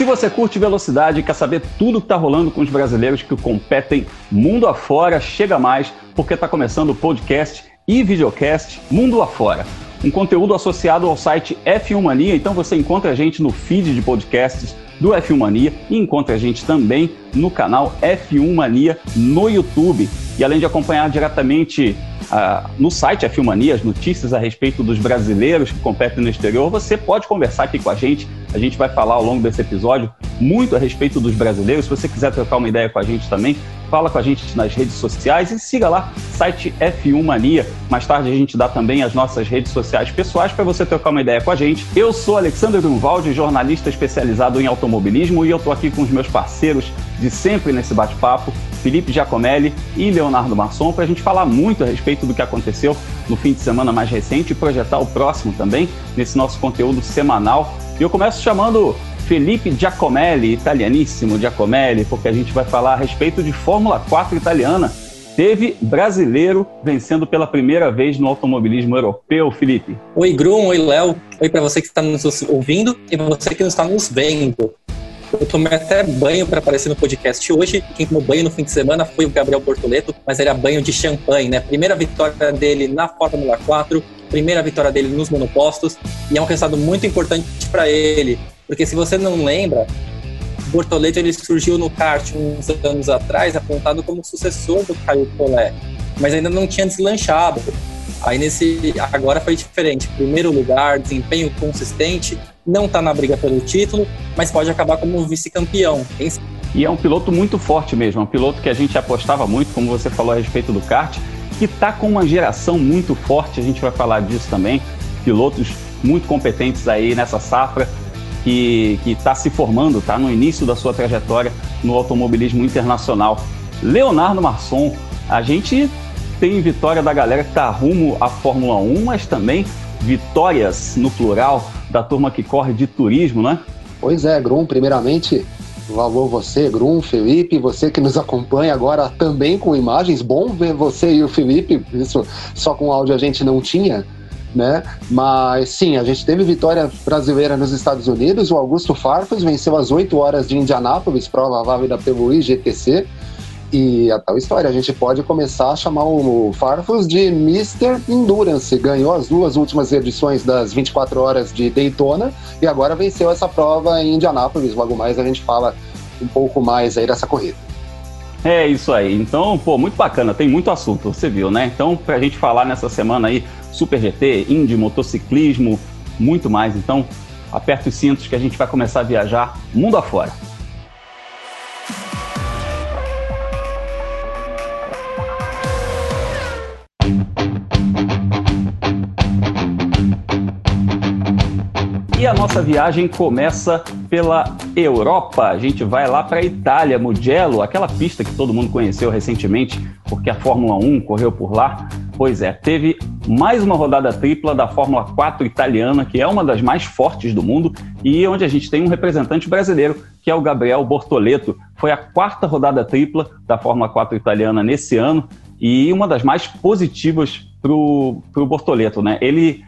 Se você curte velocidade e quer saber tudo o que está rolando com os brasileiros que competem mundo afora, chega mais, porque está começando o podcast e videocast Mundo Afora. Um conteúdo associado ao site F1 Mania, então você encontra a gente no feed de podcasts do F1 Mania e encontra a gente também no canal F1 Mania no YouTube. E além de acompanhar diretamente uh, no site F1 Mania as notícias a respeito dos brasileiros que competem no exterior, você pode conversar aqui com a gente a gente vai falar ao longo desse episódio muito a respeito dos brasileiros. Se você quiser trocar uma ideia com a gente também, fala com a gente nas redes sociais e siga lá, site F1 Mania. Mais tarde a gente dá também as nossas redes sociais pessoais para você trocar uma ideia com a gente. Eu sou Alexandre Grunwald, jornalista especializado em automobilismo e eu estou aqui com os meus parceiros de sempre nesse bate-papo, Felipe Giacomelli e Leonardo Masson, para a gente falar muito a respeito do que aconteceu no fim de semana mais recente e projetar o próximo também nesse nosso conteúdo semanal e eu começo chamando Felipe Giacomelli, italianíssimo Giacomelli, porque a gente vai falar a respeito de Fórmula 4 italiana. Teve brasileiro vencendo pela primeira vez no automobilismo europeu, Felipe. Oi, Grum, oi, Léo. Oi para você que está nos ouvindo e para você que não está nos vendo. Eu tomei até banho para aparecer no podcast hoje. Quem tomou banho no fim de semana foi o Gabriel Bortoleto, mas era banho de champanhe, né? Primeira vitória dele na Fórmula 4, primeira vitória dele nos monopostos, e é um resultado muito importante para ele, porque se você não lembra, Bortoleto ele surgiu no kart uns anos atrás, apontado como sucessor do Caio Collet, mas ainda não tinha deslanchado. Aí nesse agora foi diferente. Primeiro lugar, desempenho consistente, não está na briga pelo título, mas pode acabar como vice-campeão. E é um piloto muito forte mesmo, é um piloto que a gente apostava muito, como você falou a respeito do kart, que está com uma geração muito forte, a gente vai falar disso também, pilotos muito competentes aí nessa safra, que está se formando, está no início da sua trajetória no automobilismo internacional. Leonardo Marçom, a gente tem vitória da galera que está rumo à Fórmula 1, mas também vitórias no plural da turma que corre de turismo, né? Pois é, Grum, primeiramente, valor você, Grum, Felipe, você que nos acompanha agora também com imagens. Bom ver você e o Felipe, isso só com áudio a gente não tinha, né? Mas sim, a gente teve vitória brasileira nos Estados Unidos. O Augusto Farfus venceu às 8 horas de Indianápolis, prova válida pelo IGTC. E a tal história, a gente pode começar a chamar o Farfus de Mr. Endurance. Ganhou as duas últimas edições das 24 horas de Daytona e agora venceu essa prova em Indianápolis. Logo mais a gente fala um pouco mais aí dessa corrida. É isso aí. Então, pô, muito bacana, tem muito assunto, você viu, né? Então, pra gente falar nessa semana aí, Super GT, Indy, motociclismo, muito mais. Então, aperta os cintos que a gente vai começar a viajar mundo afora. Nossa viagem começa pela Europa. A gente vai lá para a Itália, Mugello, aquela pista que todo mundo conheceu recentemente, porque a Fórmula 1 correu por lá. Pois é, teve mais uma rodada tripla da Fórmula 4 italiana, que é uma das mais fortes do mundo, e onde a gente tem um representante brasileiro, que é o Gabriel Bortoleto. Foi a quarta rodada tripla da Fórmula 4 italiana nesse ano, e uma das mais positivas para o Bortoleto, né? Ele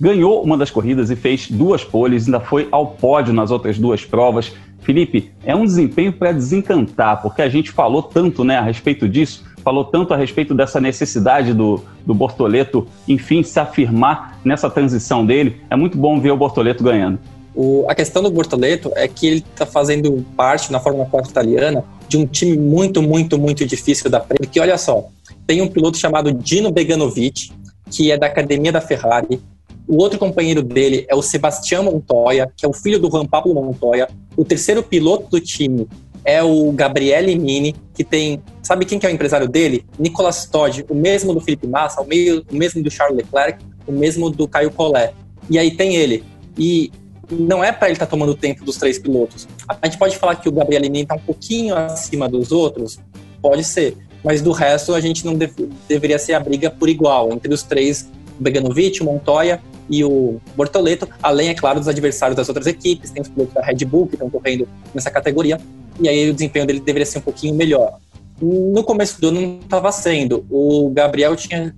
ganhou uma das corridas e fez duas poles, ainda foi ao pódio nas outras duas provas. Felipe, é um desempenho para desencantar, porque a gente falou tanto né, a respeito disso, falou tanto a respeito dessa necessidade do, do Bortoleto, enfim, se afirmar nessa transição dele. É muito bom ver o Bortoleto ganhando. O, a questão do Bortoleto é que ele está fazendo parte na Fórmula 4 italiana de um time muito, muito, muito difícil da frente. Que olha só, tem um piloto chamado Dino Beganovic, que é da academia da Ferrari, o outro companheiro dele é o Sebastião Montoya, que é o filho do Juan Pablo Montoya. O terceiro piloto do time é o Gabriele Mini, que tem. Sabe quem que é o empresário dele? Nicolas Todd, o mesmo do Felipe Massa, o, meio, o mesmo do Charles Leclerc, o mesmo do Caio Collet. E aí tem ele. E não é para ele estar tá tomando tempo dos três pilotos. A gente pode falar que o Gabriele Mini está um pouquinho acima dos outros? Pode ser. Mas do resto, a gente não deve, deveria ser a briga por igual entre os três o Beganovic, o Montoya e o Bortoleto, além, é claro, dos adversários das outras equipes, tem os pilotos da Red Bull que estão correndo nessa categoria, e aí o desempenho dele deveria ser um pouquinho melhor. No começo do ano não estava sendo. O Gabriel tinha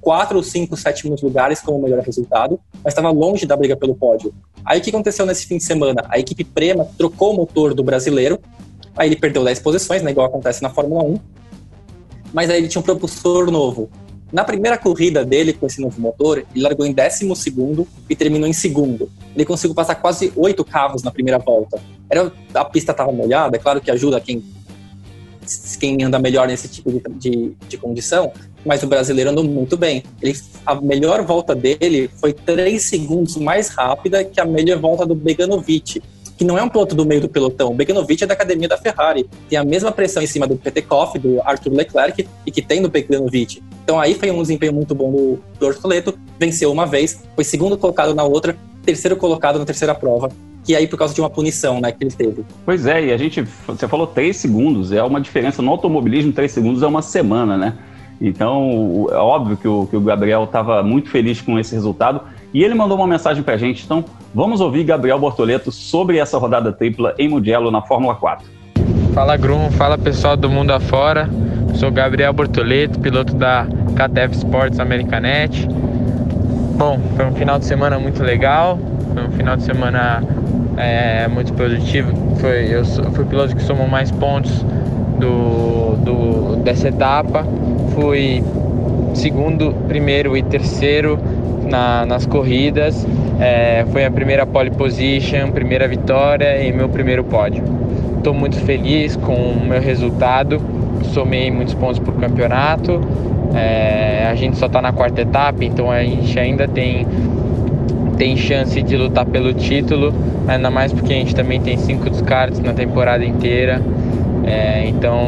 quatro ou cinco sétimos lugares como melhor resultado, mas estava longe da briga pelo pódio. Aí o que aconteceu nesse fim de semana? A equipe Prema trocou o motor do brasileiro, aí ele perdeu 10 posições, né, igual acontece na Fórmula 1, mas aí ele tinha um propulsor novo. Na primeira corrida dele com esse novo motor, ele largou em décimo segundo e terminou em segundo. Ele conseguiu passar quase oito carros na primeira volta. Era, a pista estava molhada, é claro que ajuda quem, quem anda melhor nesse tipo de, de, de condição, mas o brasileiro andou muito bem. Ele, a melhor volta dele foi três segundos mais rápida que a melhor volta do Beganovic, que não é um piloto do meio do pelotão. O Beganovic é da academia da Ferrari. Tem a mesma pressão em cima do Petekoff, do Arthur Leclerc e que tem do Beganovic. Então aí foi um desempenho muito bom do, do Ortoleto. Venceu uma vez, foi segundo colocado na outra, terceiro colocado na terceira prova. Que aí por causa de uma punição né, que ele teve. Pois é, e a gente, você falou três segundos, é uma diferença. No automobilismo, três segundos é uma semana, né? Então, é óbvio que o, que o Gabriel estava muito feliz com esse resultado. E ele mandou uma mensagem para a gente. Então, vamos ouvir Gabriel Bortoleto sobre essa rodada tripla em Mugello na Fórmula 4. Fala Grum, fala pessoal do mundo afora. Sou Gabriel Bortoleto, piloto da KTF Sports Americanet. Bom, foi um final de semana muito legal, foi um final de semana é, muito positivo. Foi, eu fui piloto que somou mais pontos do, do, dessa etapa. Fui segundo, primeiro e terceiro na, nas corridas. É, foi a primeira pole position, primeira vitória e meu primeiro pódio. Estou muito feliz com o meu resultado. Somei muitos pontos para o campeonato. É, a gente só está na quarta etapa, então a gente ainda tem, tem chance de lutar pelo título, ainda mais porque a gente também tem cinco descartes na temporada inteira. É, então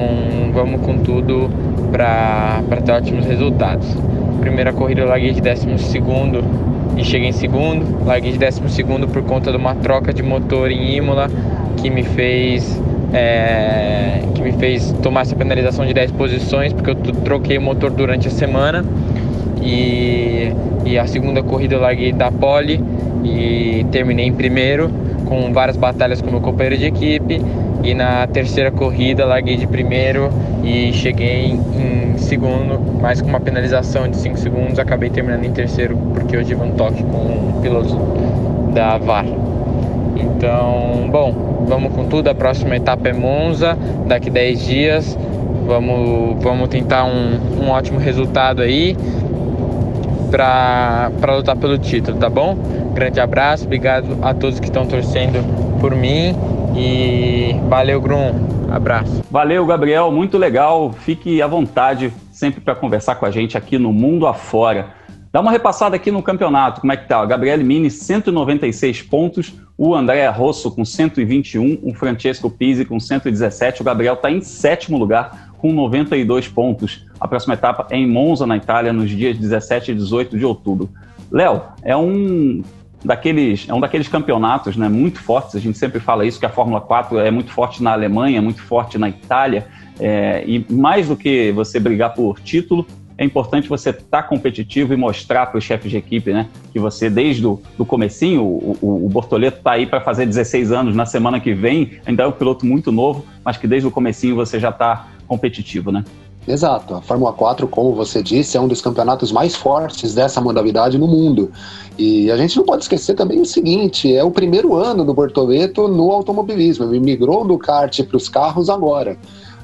vamos com tudo para ter ótimos resultados. Primeira corrida eu larguei de 12 e cheguei em segundo. Larguei de 12 por conta de uma troca de motor em Imola que me fez é, que me fez tomar essa penalização de 10 posições, porque eu troquei o motor durante a semana. E, e a segunda corrida eu larguei da pole e terminei em primeiro, com várias batalhas com meu companheiro de equipe. E na terceira corrida larguei de primeiro e cheguei em segundo, mas com uma penalização de 5 segundos, acabei terminando em terceiro porque eu tive um toque com o piloto da VAR. Então, bom, vamos com tudo. A próxima etapa é Monza, daqui 10 dias. Vamos, vamos tentar um, um ótimo resultado aí para lutar pelo título, tá bom? Grande abraço, obrigado a todos que estão torcendo por mim e valeu, Grum. Abraço. Valeu, Gabriel. Muito legal. Fique à vontade sempre para conversar com a gente aqui no Mundo Afora. Dá uma repassada aqui no campeonato, como é que tá? O Gabriel Mini, 196 pontos, o André Rosso com 121, o Francesco Pizzi com 117, o Gabriel está em sétimo lugar com 92 pontos. A próxima etapa é em Monza, na Itália, nos dias 17 e 18 de outubro. Léo, é um daqueles, é um daqueles campeonatos né, muito fortes, a gente sempre fala isso, que a Fórmula 4 é muito forte na Alemanha, muito forte na Itália, é, e mais do que você brigar por título, é importante você estar tá competitivo e mostrar para os chefes de equipe, né, que você desde o do comecinho, o, o, o Bortoleto está aí para fazer 16 anos na semana que vem, ainda é um piloto muito novo, mas que desde o comecinho você já está competitivo, né? Exato. A Fórmula 4, como você disse, é um dos campeonatos mais fortes dessa modalidade no mundo. E a gente não pode esquecer também o seguinte: é o primeiro ano do Bortoleto no automobilismo. Ele migrou do kart para os carros agora.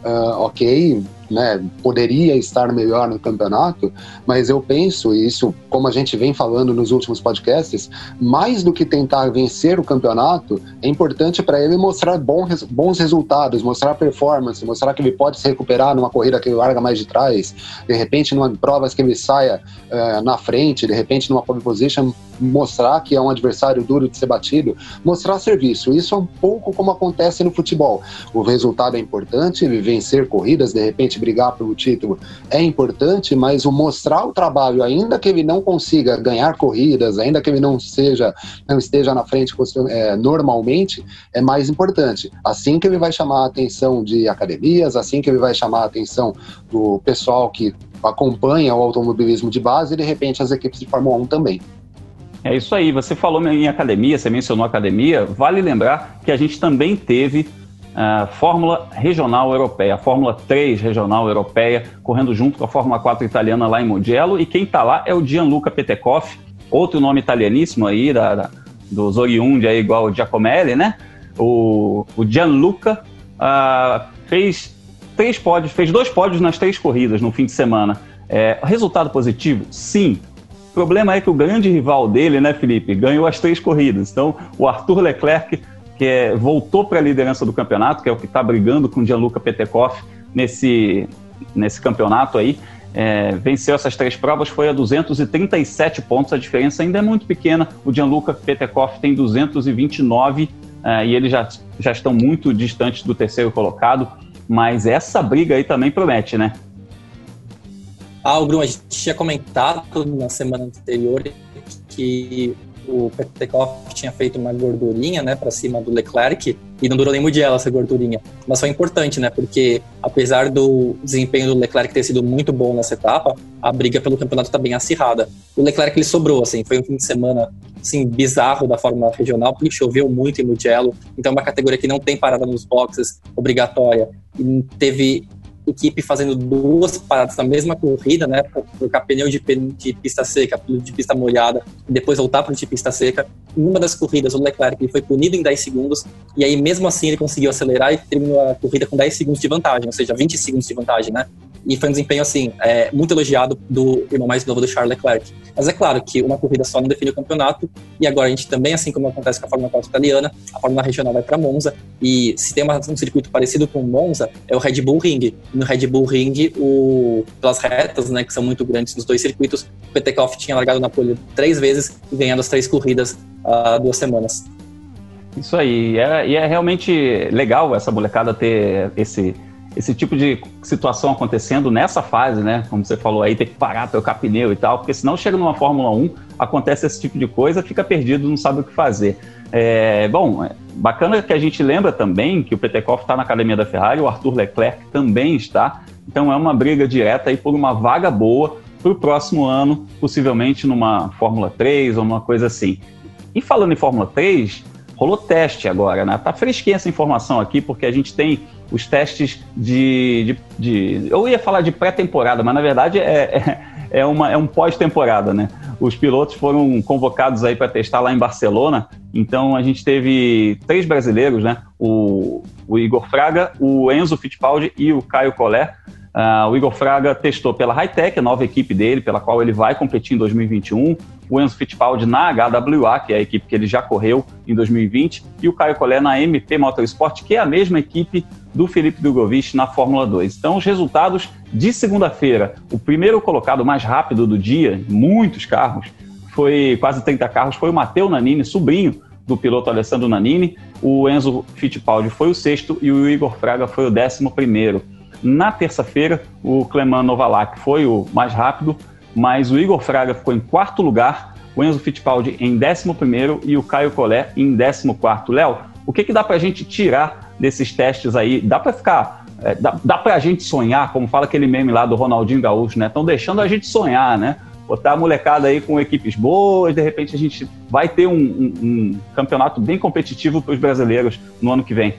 Uh, ok, né, poderia estar melhor no campeonato, mas eu penso, e isso, como a gente vem falando nos últimos podcasts, mais do que tentar vencer o campeonato, é importante para ele mostrar bons, resultados, mostrar performance, mostrar que ele pode se recuperar numa corrida que ele larga mais de trás, de repente, numa provas que ele saia uh, na frente, de repente, numa pole position, mostrar que é um adversário duro de ser batido, mostrar serviço. Isso é um pouco como acontece no futebol. O resultado é importante, vencer corridas, de repente, brigar pelo título é importante, mas o mostrar o trabalho, ainda que ele não consiga ganhar corridas, ainda que ele não seja, não esteja na frente é, normalmente, é mais importante. Assim que ele vai chamar a atenção de academias, assim que ele vai chamar a atenção do pessoal que acompanha o automobilismo de base e de repente as equipes de Fórmula 1 também. É isso aí. Você falou em academia, você mencionou academia. Vale lembrar que a gente também teve uh, Fórmula Regional Europeia, a Fórmula 3 Regional Europeia, correndo junto com a Fórmula 4 italiana lá em Mugello. E quem está lá é o Gianluca Petekoff, outro nome italianíssimo aí, da, da, dos oriundi aí, igual o Giacomelli, né? O, o Gianluca uh, fez três pódios, fez dois pódios nas três corridas no fim de semana. É, resultado positivo? Sim. O problema é que o grande rival dele, né, Felipe, ganhou as três corridas. Então, o Arthur Leclerc que é, voltou para a liderança do campeonato, que é o que está brigando com o Gianluca Petekoff nesse, nesse campeonato aí. É, venceu essas três provas, foi a 237 pontos, a diferença ainda é muito pequena. O Gianluca Petekoff tem 229 é, e eles já, já estão muito distantes do terceiro colocado, mas essa briga aí também promete, né? Ah, Bruno, a gente tinha comentado na semana anterior que o Petekoff tinha feito uma gordurinha, né, para cima do Leclerc e não durou nem ela essa gordurinha. Mas foi importante, né, porque apesar do desempenho do Leclerc ter sido muito bom nessa etapa, a briga pelo campeonato está bem acirrada. O Leclerc ele sobrou, assim, foi um fim de semana assim bizarro da Fórmula Regional, porque choveu muito em Mugello, então é uma categoria que não tem parada nos boxes obrigatória. E teve equipe fazendo duas paradas na mesma corrida, né? Trocar pneu de, de pista seca, de pista molhada, depois voltar para de pista seca. Em uma das corridas, o Leclerc ele foi punido em 10 segundos, e aí mesmo assim ele conseguiu acelerar e terminou a corrida com 10 segundos de vantagem, ou seja, 20 segundos de vantagem, né? E foi um desempenho, assim, é, muito elogiado do irmão mais novo do Charles Leclerc. Mas é claro que uma corrida só não define o campeonato, e agora a gente também, assim como acontece com a Fórmula 4 italiana, a Fórmula Regional vai para Monza, e se tem uma, um circuito parecido com o Monza, é o Red Bull Ring. No Red Bull Ring, o, pelas retas, né, que são muito grandes nos dois circuitos, o Petekoff tinha largado na pole três vezes e ganhado as três corridas há uh, duas semanas. Isso aí, e é, e é realmente legal essa molecada ter esse esse tipo de situação acontecendo nessa fase, né? Como você falou aí, ter que parar, trocar pneu e tal, porque senão chega numa Fórmula 1, acontece esse tipo de coisa, fica perdido, não sabe o que fazer. É, bom, é bacana que a gente lembra também que o Petekoff está na academia da Ferrari, o Arthur Leclerc também está, então é uma briga direta aí por uma vaga boa para o próximo ano, possivelmente numa Fórmula 3 ou uma coisa assim. E falando em Fórmula 3, rolou teste agora, né? Tá fresquinha essa informação aqui, porque a gente tem os testes de. de, de eu ia falar de pré-temporada, mas na verdade é, é, é, uma, é um pós-temporada, né? Os pilotos foram convocados aí para testar lá em Barcelona, então a gente teve três brasileiros, né? O, o Igor Fraga, o Enzo Fittipaldi e o Caio Collet. Uh, o Igor Fraga testou pela Hightech, a nova equipe dele, pela qual ele vai competir em 2021 o Enzo Fittipaldi na HWA, que é a equipe que ele já correu em 2020, e o Caio Collet na MP Motorsport, que é a mesma equipe do Felipe Drogovic na Fórmula 2. Então, os resultados de segunda-feira, o primeiro colocado mais rápido do dia, muitos carros, foi quase 30 carros, foi o Matteo Nanini, sobrinho do piloto Alessandro Nanini. O Enzo Fittipaldi foi o sexto e o Igor Fraga foi o décimo primeiro. Na terça-feira, o Cleman Novalak foi o mais rápido, mas o Igor Fraga ficou em quarto lugar, o Enzo Fittipaldi em décimo primeiro e o Caio Collet em décimo quarto. Léo, o que, que dá para a gente tirar desses testes aí? Dá para ficar é, dá, dá para a gente sonhar, como fala aquele meme lá do Ronaldinho Gaúcho, né? Estão deixando a gente sonhar, né? Botar a molecada aí com equipes boas, de repente a gente vai ter um, um, um campeonato bem competitivo para os brasileiros no ano que vem.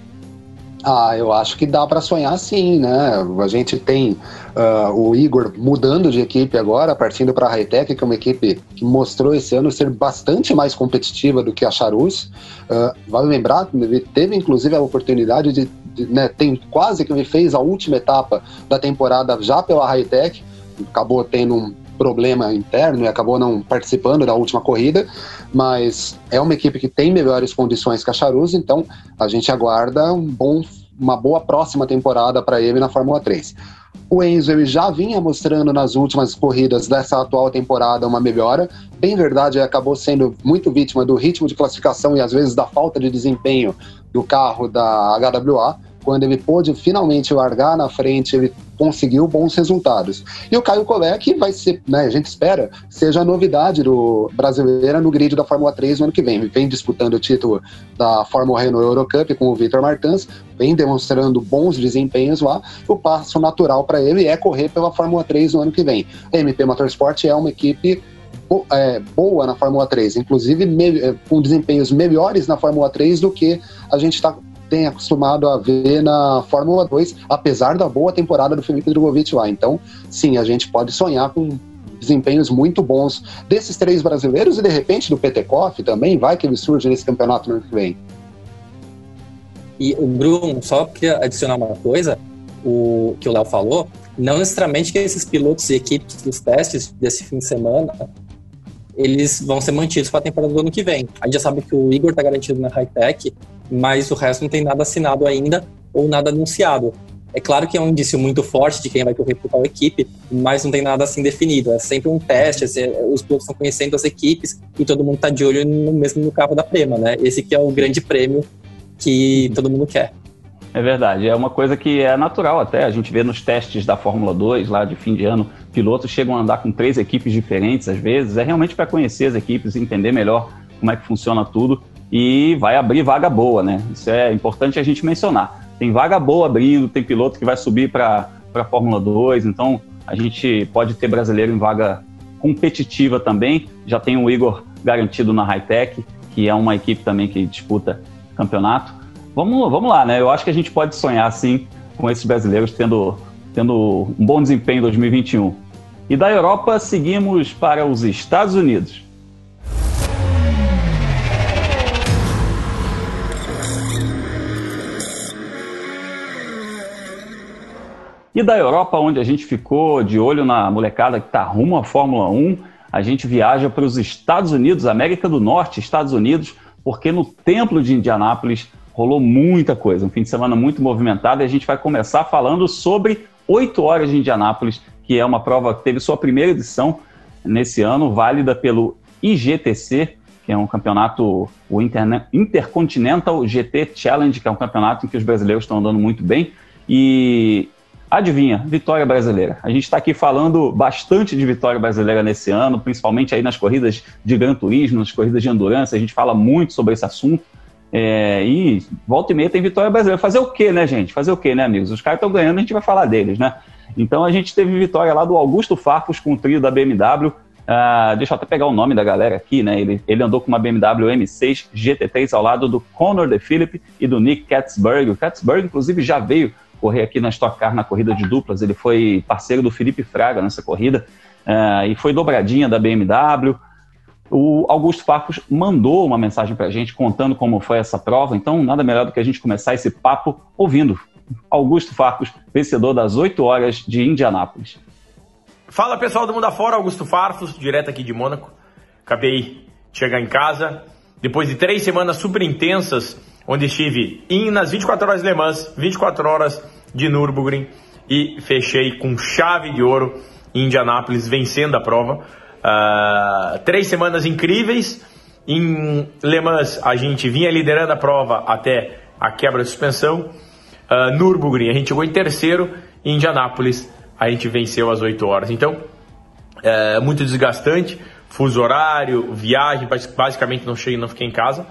Ah, eu acho que dá para sonhar sim, né? A gente tem uh, o Igor mudando de equipe agora, partindo para a Hightech, que é uma equipe que mostrou esse ano ser bastante mais competitiva do que a Charus. Uh, vale lembrar, teve inclusive a oportunidade de, de né, tem quase que ele fez a última etapa da temporada já pela Hightech, acabou tendo um problema interno e acabou não participando da última corrida, mas é uma equipe que tem melhores condições que a Charuz, então a gente aguarda um bom, uma boa próxima temporada para ele na Fórmula 3. O Enzo ele já vinha mostrando nas últimas corridas dessa atual temporada uma melhora. Bem verdade, ele acabou sendo muito vítima do ritmo de classificação e às vezes da falta de desempenho do carro da HWA quando ele pôde finalmente largar na frente, ele conseguiu bons resultados. E o Caio Collet, vai ser, né, a gente espera, seja a novidade do brasileira no grid da Fórmula 3 no ano que vem. Ele vem disputando o título da Fórmula Renault Eurocup com o Victor Martins, vem demonstrando bons desempenhos lá. O passo natural para ele é correr pela Fórmula 3 no ano que vem. A MP Motorsport é uma equipe é, boa na Fórmula 3, inclusive é, com desempenhos melhores na Fórmula 3 do que a gente está tem acostumado a ver na Fórmula 2, apesar da boa temporada do Felipe Drogovic lá. Então, sim, a gente pode sonhar com desempenhos muito bons desses três brasileiros e de repente do Petekoff também, vai que ele surge nesse campeonato no ano que vem. E o Bruno, só queria adicionar uma coisa, o que o Léo falou, não necessariamente que esses pilotos e equipes dos testes desse fim de semana eles vão ser mantidos para a temporada do ano que vem. A gente já sabe que o Igor está garantido na Hightech, mas o resto não tem nada assinado ainda ou nada anunciado. É claro que é um indício muito forte de quem vai correr por qual equipe, mas não tem nada assim definido. É sempre um teste, assim, os pilotos estão conhecendo as equipes e todo mundo está de olho no mesmo no carro da Prema, né? Esse que é o grande prêmio que todo mundo quer. É verdade, é uma coisa que é natural até. A gente vê nos testes da Fórmula 2, lá de fim de ano, pilotos chegam a andar com três equipes diferentes às vezes. É realmente para conhecer as equipes, entender melhor como é que funciona tudo e vai abrir vaga boa, né? Isso é importante a gente mencionar. Tem vaga boa abrindo, tem piloto que vai subir para a Fórmula 2, então a gente pode ter brasileiro em vaga competitiva também. Já tem o Igor garantido na Hightech, que é uma equipe também que disputa campeonato. Vamos, vamos lá, né? Eu acho que a gente pode sonhar, sim, com esses brasileiros tendo, tendo um bom desempenho em 2021. E da Europa, seguimos para os Estados Unidos. E da Europa, onde a gente ficou de olho na molecada que está rumo à Fórmula 1, a gente viaja para os Estados Unidos, América do Norte, Estados Unidos, porque no Templo de Indianápolis rolou muita coisa, um fim de semana muito movimentado e a gente vai começar falando sobre 8 horas de Indianápolis, que é uma prova que teve sua primeira edição nesse ano, válida pelo IGTC, que é um campeonato, o Intercontinental GT Challenge, que é um campeonato em que os brasileiros estão andando muito bem. E Adivinha, vitória brasileira. A gente está aqui falando bastante de vitória brasileira nesse ano, principalmente aí nas corridas de Gran Turismo, nas corridas de endurance. A gente fala muito sobre esse assunto. É, e volta e meia tem vitória brasileira. Fazer o quê, né, gente? Fazer o quê, né, amigos? Os caras estão ganhando, a gente vai falar deles, né? Então a gente teve vitória lá do Augusto Farfus com o trio da BMW. Ah, deixa eu até pegar o nome da galera aqui, né? Ele, ele andou com uma BMW M6 GT3 ao lado do Conor De Philip e do Nick Katzberg. O Katzberg, inclusive, já veio correr aqui na Stock Car na corrida de duplas. Ele foi parceiro do Felipe Fraga nessa corrida uh, e foi dobradinha da BMW. O Augusto Farfus mandou uma mensagem para a gente contando como foi essa prova, então nada melhor do que a gente começar esse papo ouvindo. Augusto Farfus, vencedor das 8 horas de Indianápolis. Fala pessoal do Mundo Afora, Augusto Farfus, direto aqui de Mônaco. Acabei de chegar em casa, depois de três semanas super intensas onde estive em, nas 24 horas de Le Mans, 24 horas de Nürburgring e fechei com chave de ouro em Indianápolis, vencendo a prova. Uh, três semanas incríveis. Em Le Mans, a gente vinha liderando a prova até a quebra de suspensão. Uh, Nürburgring, a gente chegou em terceiro. Em Indianápolis, a gente venceu às 8 horas. Então, é muito desgastante. Fuso horário, viagem, basicamente não, cheguei, não fiquei em casa.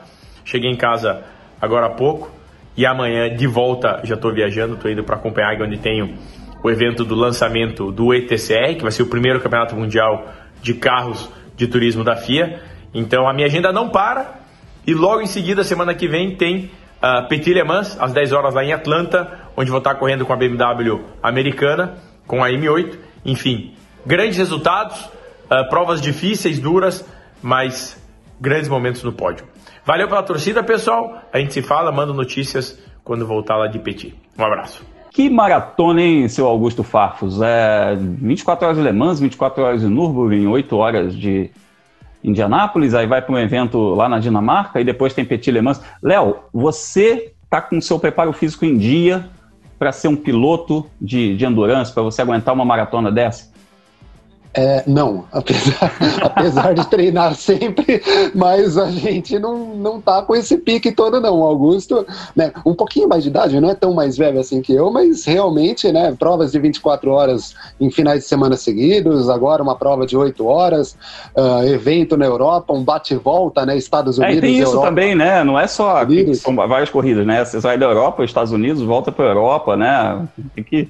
Cheguei em casa agora há pouco. E amanhã, de volta, já estou viajando, estou indo para Copenhague, onde tenho o evento do lançamento do ETCR, que vai ser o primeiro campeonato mundial de carros de turismo da FIA. Então a minha agenda não para. E logo em seguida, semana que vem, tem uh, Petit Le Mans, às 10 horas lá em Atlanta, onde vou estar correndo com a BMW americana, com a M8. Enfim, grandes resultados, uh, provas difíceis, duras, mas grandes momentos no pódio. Valeu pela torcida, pessoal. A gente se fala, manda notícias quando voltar lá de Petit. Um abraço. Que maratona, hein, seu Augusto Farfus? É 24 horas de Le Mans, 24 horas de Nürburgring, 8 horas de Indianápolis, aí vai para um evento lá na Dinamarca e depois tem Petit Le Mans. Léo, você tá com seu preparo físico em dia para ser um piloto de, de endurance, para você aguentar uma maratona dessa? É, não, apesar, apesar de treinar sempre, mas a gente não, não tá com esse pique todo, não. O Augusto, né, um pouquinho mais de idade, não é tão mais velho assim que eu, mas realmente, né, provas de 24 horas em finais de semana seguidos, agora uma prova de 8 horas, uh, evento na Europa, um bate-volta, né, Estados Unidos. É, e tem isso Europa, também, né, não é só são várias corridas, né, você sai da Europa, Estados Unidos, volta para Europa, né, tem que,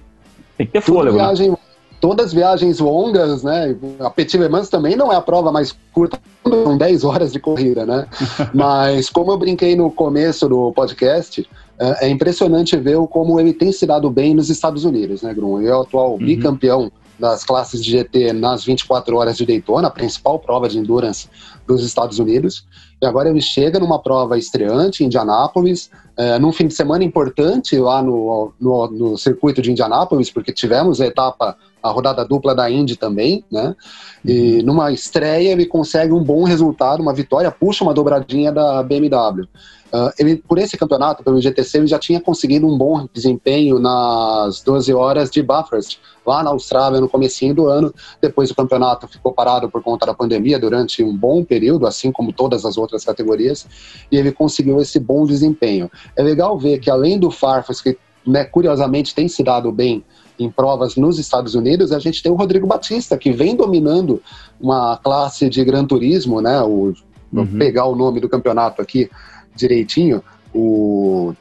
tem que ter fôlego. Né? Viagem, né? Todas as viagens longas, né? A Petit Le Mans também não é a prova mais curta, são 10 horas de corrida, né? Mas como eu brinquei no começo do podcast, é, é impressionante ver como ele tem se dado bem nos Estados Unidos, né, Grum? Ele é o atual uhum. bicampeão das classes de GT nas 24 horas de Daytona, a principal prova de endurance dos Estados Unidos. E agora ele chega numa prova estreante em Indianápolis, é, num fim de semana importante lá no, no, no, circuito de Indianápolis, porque tivemos a etapa, a rodada dupla da Indy também, né? E uhum. numa estreia ele consegue um bom resultado, uma vitória, puxa uma dobradinha da BMW. Uh, ele, por esse campeonato, pelo GTC, ele já tinha conseguido um bom desempenho nas 12 horas de Bathurst, lá na Austrália, no comecinho do ano. Depois o campeonato ficou parado por conta da pandemia durante um bom período, assim como todas as outras categorias, e ele conseguiu esse bom desempenho. É legal ver que além do Farfus, que né, curiosamente tem se dado bem em provas nos Estados Unidos, a gente tem o Rodrigo Batista, que vem dominando uma classe de Gran Turismo, né? O, uhum. Vou pegar o nome do campeonato aqui, direitinho, o,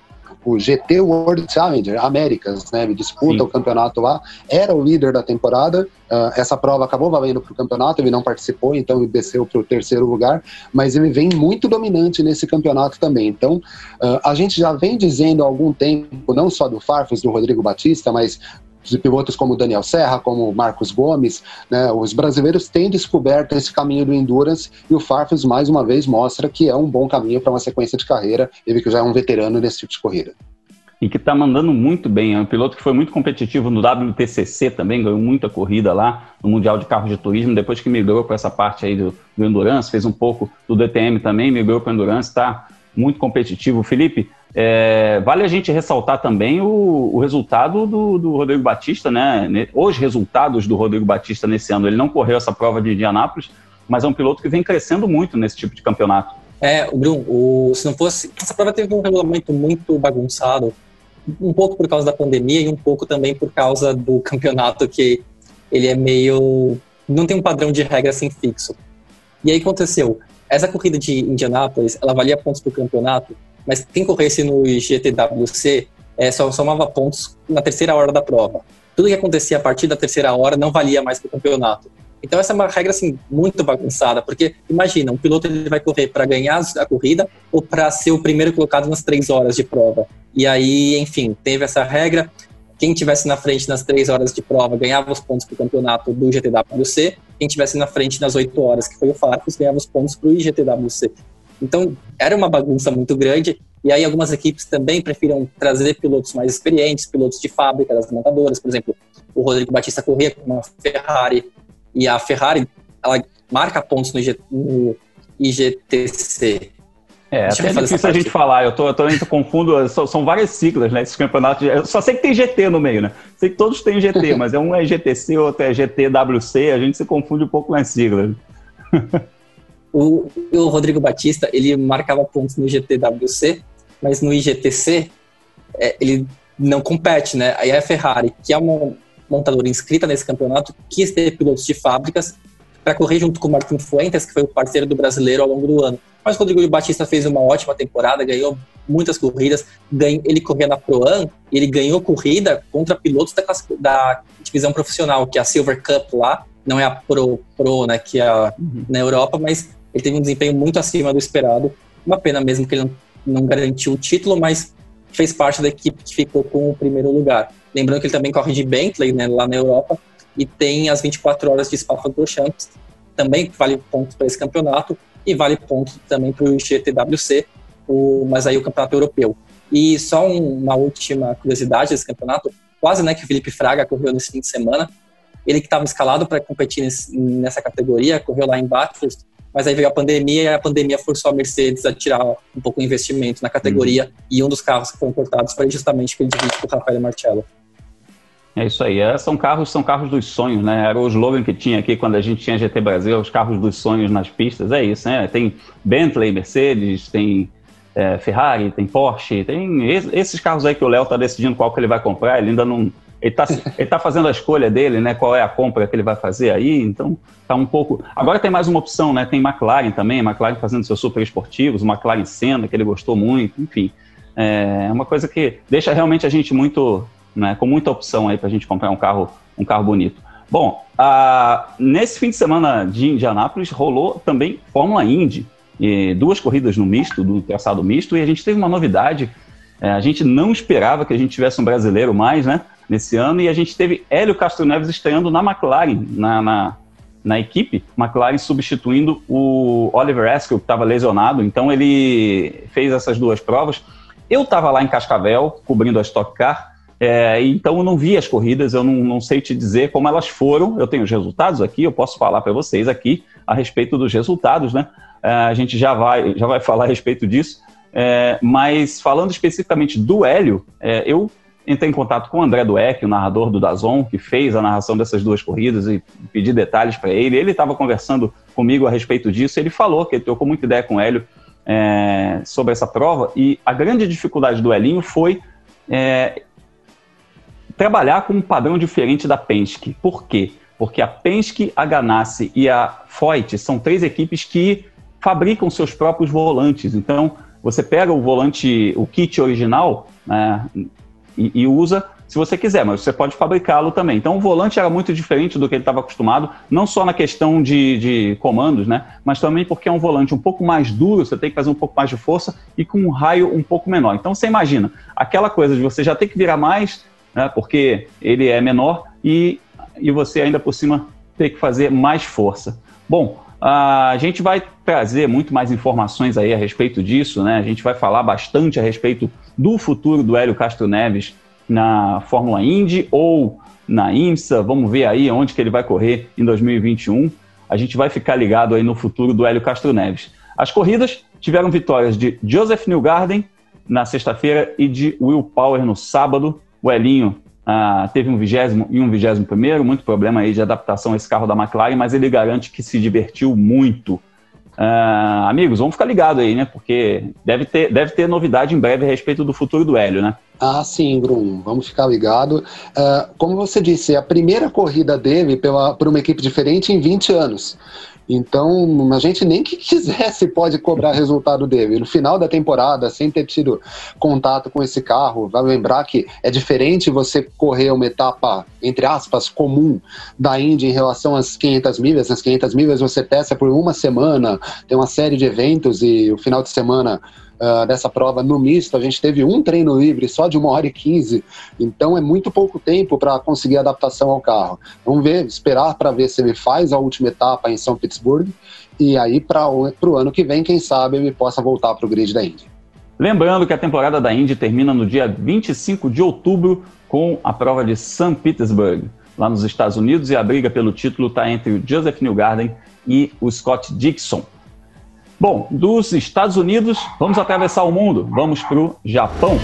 o GT World Challenger Américas, né? Ele disputa Sim. o campeonato lá, era o líder da temporada. Uh, essa prova acabou valendo para o campeonato, ele não participou, então ele desceu para o terceiro lugar, mas ele vem muito dominante nesse campeonato também. Então, uh, a gente já vem dizendo há algum tempo, não só do Farfus, do Rodrigo Batista, mas de pilotos como Daniel Serra, como Marcos Gomes, né, os brasileiros têm descoberto esse caminho do endurance e o Farfus mais uma vez mostra que é um bom caminho para uma sequência de carreira, ele que já é um veterano nesse tipo de corrida. E que está mandando muito bem, é um piloto que foi muito competitivo no WTCC também, ganhou muita corrida lá no Mundial de Carros de Turismo, depois que migrou para essa parte aí do, do Endurance, fez um pouco do DTM também, migrou para o Endurance, está muito competitivo. Felipe, é, vale a gente ressaltar também o, o resultado do, do, Rodrigo Batista, né? Os resultados do Rodrigo Batista nesse ano. Ele não correu essa prova de Indianápolis, mas é um piloto que vem crescendo muito nesse tipo de campeonato. É, o Bruno, o, se não fosse. Essa prova teve um regulamento muito bagunçado, um pouco por causa da pandemia e um pouco também por causa do campeonato, que ele é meio. não tem um padrão de regra assim fixo. E aí aconteceu? Essa corrida de Indianápolis, ela valia pontos para o campeonato, mas quem corresse no GTWC é, só somava pontos na terceira hora da prova. Tudo que acontecia a partir da terceira hora não valia mais para o campeonato. Então essa é uma regra assim muito bagunçada, porque imagina, um piloto ele vai correr para ganhar a corrida ou para ser o primeiro colocado nas três horas de prova. E aí, enfim, teve essa regra. Quem tivesse na frente nas três horas de prova ganhava os pontos para o campeonato do GTWC. Quem tivesse na frente nas oito horas, que foi o Farfus, ganhava os pontos para o IGTWC. Então, era uma bagunça muito grande. E aí, algumas equipes também prefiram trazer pilotos mais experientes, pilotos de fábrica das montadoras. Por exemplo, o Rodrigo Batista corria com uma Ferrari. E a Ferrari, ela marca pontos no, no IGTC. É, até é difícil a gente falar, eu tô, eu tô, eu confundo, são, são, várias siglas, né, esses campeonatos, eu só sei que tem GT no meio, né, sei que todos têm GT, mas é um é GTC, outro é GTWC, a gente se confunde um pouco nas siglas. O, o Rodrigo Batista, ele marcava pontos no GTWC, mas no IGTC é, ele não compete, né? Aí a Ferrari, que é uma montadora inscrita nesse campeonato, quis ter pilotos de fábricas para correr junto com o Martin Fuentes, que foi o parceiro do brasileiro ao longo do ano. Mas o Rodrigo Batista fez uma ótima temporada, ganhou muitas corridas, ganhou, ele corria na Pro-Am, ele ganhou corrida contra pilotos da, da, divisão profissional, que é a Silver Cup lá, não é a Pro, Pro né, que é a, uhum. na Europa, mas ele teve um desempenho muito acima do esperado. Uma pena mesmo que ele não, não garantiu o título, mas fez parte da equipe que ficou com o primeiro lugar. Lembrando que ele também corre de Bentley né, lá na Europa e tem as 24 horas de Spa-Francorchamps, também vale pontos para esse campeonato e vale ponto também para o GTWC, o, mas aí o campeonato europeu. E só um, uma última curiosidade desse campeonato, quase né, que o Felipe Fraga correu nesse fim de semana, ele que estava escalado para competir nesse, nessa categoria, correu lá em Bathurst, mas aí veio a pandemia e a pandemia forçou a Mercedes a tirar um pouco o investimento na categoria uhum. e um dos carros que foram cortados foi justamente aquele divide com o Rafael Marcello. É isso aí. É, são carros, são carros dos sonhos, né? Era o slogan que tinha aqui quando a gente tinha GT Brasil, os carros dos sonhos nas pistas. É isso, né? Tem Bentley, Mercedes, tem é, Ferrari, tem Porsche, tem esses carros aí que o Léo está decidindo qual que ele vai comprar. Ele ainda não ele está ele tá fazendo a escolha dele, né? Qual é a compra que ele vai fazer aí, então tá um pouco. Agora tem mais uma opção, né? Tem McLaren também, McLaren fazendo seus super esportivos, McLaren Senna, que ele gostou muito, enfim. É uma coisa que deixa realmente a gente muito, né, com muita opção aí para a gente comprar um carro, um carro bonito. Bom, nesse fim de semana de Indianápolis rolou também Fórmula Indy, duas corridas no misto, do traçado misto, e a gente teve uma novidade É, a gente não esperava que a gente tivesse um brasileiro mais, né? Nesse ano, e a gente teve Hélio Castro Neves estreando na McLaren, na, na, na equipe, McLaren substituindo o Oliver Askew, que estava lesionado. Então ele fez essas duas provas. Eu estava lá em Cascavel, cobrindo a Stock Car, é, então eu não vi as corridas, eu não, não, sei te dizer como elas foram. Eu tenho os resultados aqui, eu posso falar para vocês aqui a respeito dos resultados, né? É, a gente já vai, já vai falar a respeito disso. É, mas falando especificamente do Hélio, é, eu entrei em contato com o André Dueck, o narrador do Dazon, que fez a narração dessas duas corridas e pedi detalhes para ele. Ele estava conversando comigo a respeito disso. Ele falou que ele trocou muita ideia com o Hélio é, sobre essa prova e a grande dificuldade do Elinho foi é, trabalhar com um padrão diferente da Penske. Por quê? Porque a Penske, a Ganassi e a Foyt são três equipes que fabricam seus próprios volantes. Então, você pega o volante, o kit original, né, e, e usa se você quiser, mas você pode fabricá-lo também. Então o volante era muito diferente do que ele estava acostumado, não só na questão de, de, comandos, né? Mas também porque é um volante um pouco mais duro, você tem que fazer um pouco mais de força e com um raio um pouco menor. Então você imagina, aquela coisa de você já ter que virar mais, né? Porque ele é menor e, e você ainda por cima ter que fazer mais força. Bom, a gente vai trazer muito mais informações aí a respeito disso, né? A gente vai falar bastante a respeito do futuro do Hélio Castro Neves na Fórmula Indy ou na IMSA. Vamos ver aí onde que ele vai correr em 2021. A gente vai ficar ligado aí no futuro do Hélio Castro Neves. As corridas tiveram vitórias de Joseph Newgarden na sexta-feira e de Will Power no sábado. O Elinho ah, teve um vigésimo e um vigésimo primeiro, muito problema aí de adaptação a esse carro da McLaren, mas ele garante que se divertiu muito Uh, amigos, vamos ficar ligados aí, né? Porque deve ter, deve ter novidade em breve a respeito do futuro do Hélio, né? Ah, sim, Grum, vamos ficar ligado. Uh, como você disse, é a primeira corrida dele por uma equipe diferente em 20 anos. Então, a gente nem que quisesse pode cobrar resultado dele. No final da temporada, sem ter tido contato com esse carro, vai lembrar que é diferente você correr uma etapa, entre aspas, comum da Indy em relação às 500 milhas. Nas 500 milhas você testa por uma semana, tem uma série de eventos e o final de semana uh, dessa prova no misto, a gente teve um treino livre só de uma hora e quinze, então é muito pouco tempo para conseguir adaptação ao carro. Vamos ver, esperar para ver se ele faz a última etapa em São Petersburgo e aí para o ano que vem, quem sabe ele possa voltar para o grid da Indy. Lembrando que a temporada da Indy termina no dia 25 de outubro com a prova de St. Petersburg, lá nos Estados Unidos, e a briga pelo título está entre o Joseph Newgarden e o Scott Dixon. Bom, dos Estados Unidos, vamos atravessar o mundo, vamos para o Japão.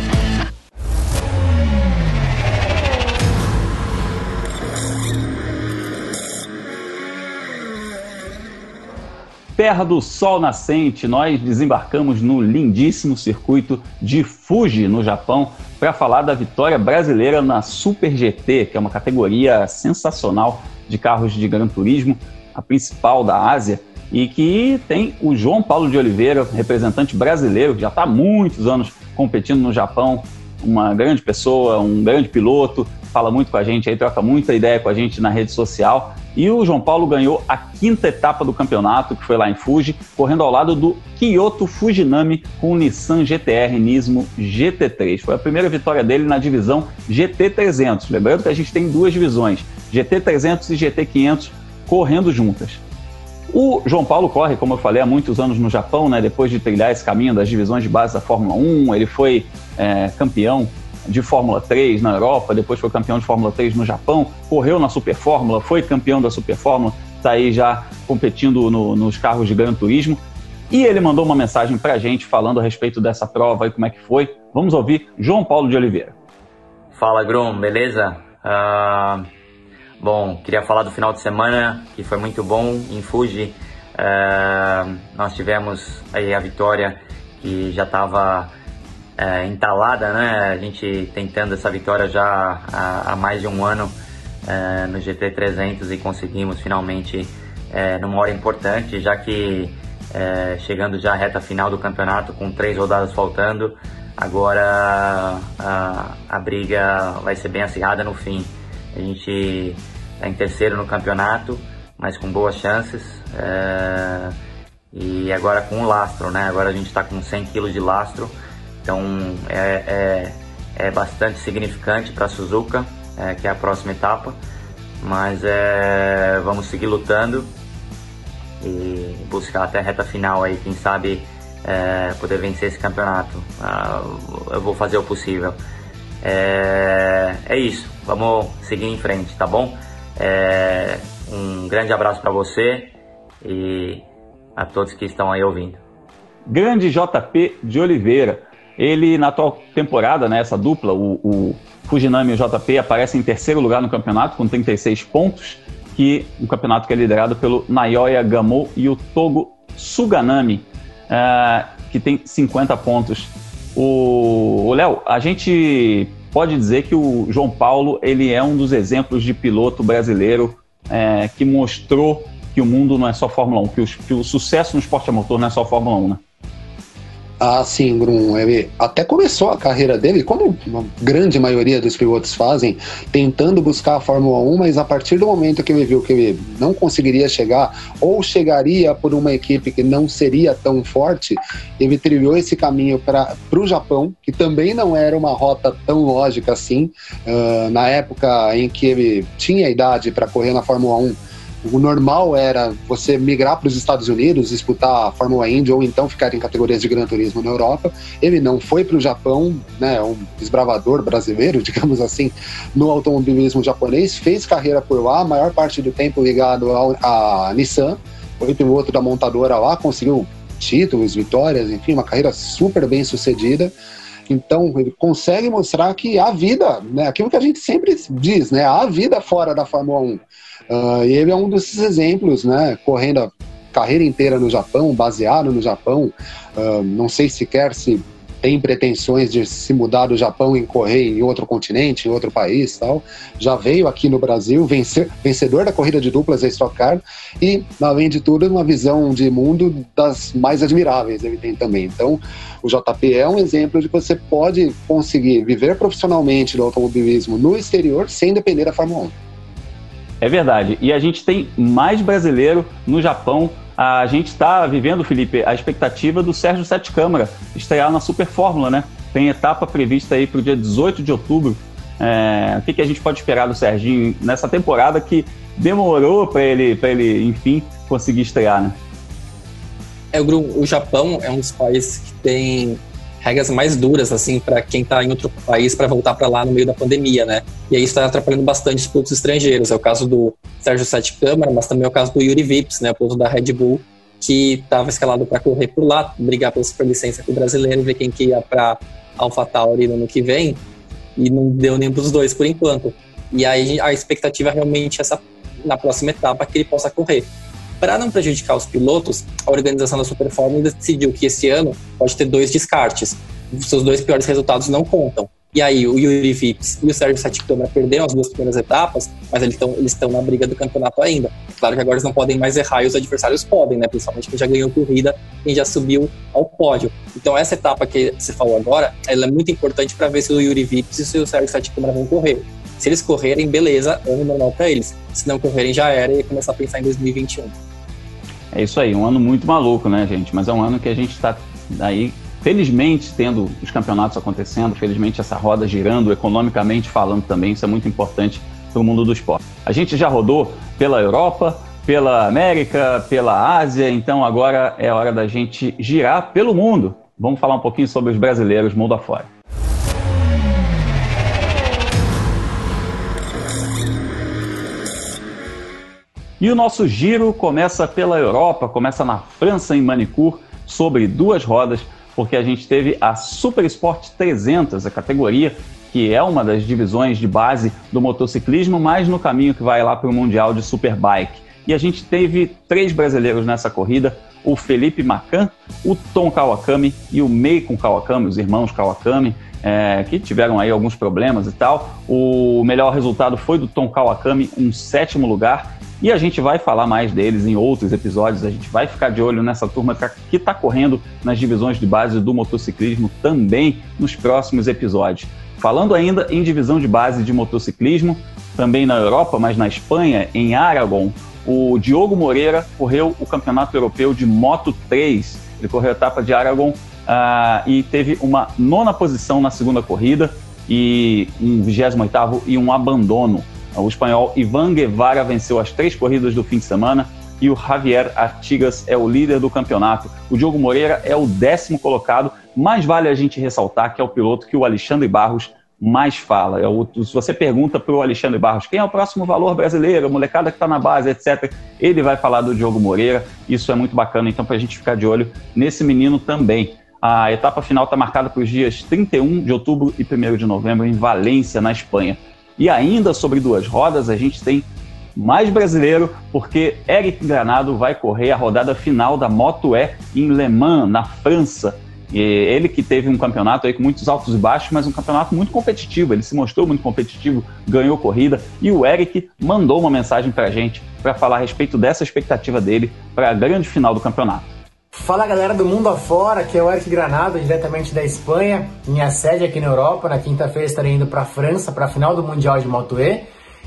Terra do Sol Nascente, nós desembarcamos no lindíssimo circuito de Fuji, no Japão, para falar da vitória brasileira na Super GT, que é uma categoria sensacional de carros de Gran Turismo, a principal da Ásia e que tem o João Paulo de Oliveira, representante brasileiro, que já está há muitos anos competindo no Japão, uma grande pessoa, um grande piloto, fala muito com a gente aí, troca muita ideia com a gente na rede social. E o João Paulo ganhou a quinta etapa do campeonato, que foi lá em Fuji, correndo ao lado do Kyoto Fujinami com o Nissan GTR Nismo GT3. Foi a primeira vitória dele na divisão GT300. Lembrando que a gente tem duas divisões, GT300 e GT500, correndo juntas. O João Paulo corre, como eu falei, há muitos anos no Japão, né? Depois de trilhar esse caminho das divisões de base da Fórmula 1, ele foi é, campeão de Fórmula 3 na Europa, depois foi campeão de Fórmula 3 no Japão, correu na Super Fórmula, foi campeão da Super Fórmula, está aí já competindo no, nos carros de Gran Turismo. E ele mandou uma mensagem para a gente falando a respeito dessa prova e como é que foi. Vamos ouvir João Paulo de Oliveira. Fala, Grum, beleza? Uh Bom, queria falar do final de semana, que foi muito bom em Fuji. Uh, nós tivemos aí a vitória que já estava uh, entalada, né? A gente tentando essa vitória já há, há mais de um ano uh, no GT 300 e conseguimos finalmente numa hora importante, já que chegando já à reta final do campeonato com três rodadas faltando, agora a briga vai ser bem acirrada no fim. A gente está em terceiro no campeonato, mas com boas chances. É... E agora com o lastro, né? Agora a gente está com 100 kg de lastro Então é, é, é bastante significante para a Suzuka, é, que é a próxima etapa. Mas é, vamos seguir lutando e buscar até a reta final aí, quem sabe é, poder vencer esse campeonato. Ah, eu vou fazer o possível. É, é isso, vamos seguir em frente, tá bom? É, um grande abraço para você e a todos que estão aí ouvindo. Grande JP de Oliveira. Ele, na atual temporada, né, essa dupla, o, o Fujinami e o JP, aparecem em terceiro lugar no campeonato, com 36 pontos, que um campeonato que é liderado pelo Naoya Gamo e o Togo Suganami, uh, que tem 50 pontos. O Léo, a gente pode dizer que o João Paulo ele é um dos exemplos de piloto brasileiro é, que mostrou que o mundo não é só Fórmula 1, que o, que o sucesso no esporte a motor não é só Fórmula 1, né? Ah, sim, Grum. Ele até começou a carreira dele, como a grande maioria dos pilotos fazem, tentando buscar a Fórmula 1, mas a partir do momento que ele viu que ele não conseguiria chegar, ou chegaria por uma equipe que não seria tão forte, ele trilhou esse caminho para o Japão, que também não era uma rota tão lógica assim. Uh, na época em que ele tinha idade para correr na Fórmula 1 o normal era você migrar para os Estados Unidos, disputar a Fórmula Indy ou então ficar em categorias de Gran Turismo na Europa. Ele não foi para o Japão, né, um desbravador brasileiro, digamos assim, no automobilismo japonês, fez carreira por lá, a maior parte do tempo ligado à Nissan, foi piloto da montadora lá, conseguiu títulos, vitórias, enfim, uma carreira super bem sucedida. Então, ele consegue mostrar que há vida, né? aquilo que a gente sempre diz, né? há vida fora da Fórmula 1. Uh, e ele é um desses exemplos, né? Correndo a carreira inteira no Japão, baseado no Japão. Uh, não sei sequer se tem pretensões de se mudar do Japão e correr em outro continente, em outro país tal. Já veio aqui no Brasil, vencer, vencedor da corrida de duplas da Stock Car e, além de tudo, uma visão de mundo das mais admiráveis ele tem também. Então, o JP é um exemplo de que você pode conseguir viver profissionalmente do automobilismo no exterior sem depender da Fórmula 1. É verdade. E a gente tem mais brasileiro no Japão. A gente está vivendo, Felipe, a expectativa do Sérgio Sete Câmara estrear na Super Fórmula, né? Tem etapa prevista aí para o dia 18 de outubro. É, o que, que, a gente pode esperar do Serginho nessa temporada que demorou para ele, ele, enfim, conseguir estrear, né? É, o, o Japão é um dos países que tem regras mais duras, assim, para quem está em outro país para voltar para lá no meio da pandemia, né? E aí está atrapalhando bastante os pilotos estrangeiros. É o caso do Sérgio Sete Câmara, mas também é o caso do Yuri Vips, né? O piloto da Red Bull, que estava escalado para correr por lá, brigar pela superlicença com o brasileiro, ver quem que ia para AlphaTauri no ano que vem, e não deu nem para os dois por enquanto. E aí a expectativa é realmente essa na próxima etapa que ele possa correr. Para não prejudicar os pilotos, a organização da Super Fórmula decidiu que esse ano pode ter dois descartes. Os seus dois piores resultados não contam. E aí, o Yuri Vips e o Sérgio Câmara perderam as duas primeiras etapas, mas eles estão eles na briga do campeonato ainda. Claro que agora eles não podem mais errar e os adversários podem, né? Principalmente quem já ganhou corrida, quem já subiu ao pódio. Então, essa etapa que você falou agora, ela é muito importante para ver se o Yuri Vips e o Sérgio Câmara vão correr. Se eles correrem, beleza, ano normal para eles. Se não correrem, já era e começar a pensar em 2021. É isso aí, um ano muito maluco, né, gente? Mas é um ano que a gente está aí, felizmente, tendo os campeonatos acontecendo, felizmente essa roda girando, economicamente falando também, isso é muito importante para o mundo do esporte. A gente já rodou pela Europa, pela América, pela Ásia, então agora é hora da gente girar pelo mundo. Vamos falar um pouquinho sobre os brasileiros mundo afora. E o nosso giro começa pela Europa, começa na França, em Manicur, sobre duas rodas, porque a gente teve a Super Sport 300, a categoria que é uma das divisões de base do motociclismo, mas no caminho que vai lá para o Mundial de Superbike. E a gente teve três brasileiros nessa corrida: o Felipe Macan, o Tom Kawakami e o Meikon Kawakami, os irmãos Kawakami, é, que tiveram aí alguns problemas e tal. O melhor resultado foi do Tom Kawakami, um sétimo lugar. E a gente vai falar mais deles em outros episódios. A gente vai ficar de olho nessa turma que está correndo nas divisões de base do motociclismo também nos próximos episódios. Falando ainda em divisão de base de motociclismo, também na Europa, mas na Espanha, em Aragon, o Diogo Moreira correu o Campeonato Europeu de Moto 3. Ele correu a etapa de Aragon uh, e teve uma nona posição na segunda corrida e um 28 e um abandono. O espanhol Ivan Guevara venceu as três corridas do fim de semana e o Javier Artigas é o líder do campeonato. O Diogo Moreira é o décimo colocado. Mais vale a gente ressaltar que é o piloto que o Alexandre Barros mais fala. É o, se você pergunta para o Alexandre Barros quem é o próximo valor brasileiro, molecada que está na base, etc., ele vai falar do Diogo Moreira. Isso é muito bacana, então, para a gente ficar de olho nesse menino também. A etapa final está marcada para os dias 31 de outubro e 1 de novembro em Valência, na Espanha. E ainda sobre duas rodas, a gente tem mais brasileiro, porque Eric Granado vai correr a rodada final da Moto E em Le Mans, na França. E ele que teve um campeonato aí com muitos altos e baixos, mas um campeonato muito competitivo. Ele se mostrou muito competitivo, ganhou corrida. E o Eric mandou uma mensagem para a gente para falar a respeito dessa expectativa dele para a grande final do campeonato. Fala galera do mundo afora, aqui é o Eric Granado, diretamente da Espanha, minha sede aqui na Europa. Na quinta-feira estarei indo para a França para a final do Mundial de Moto E.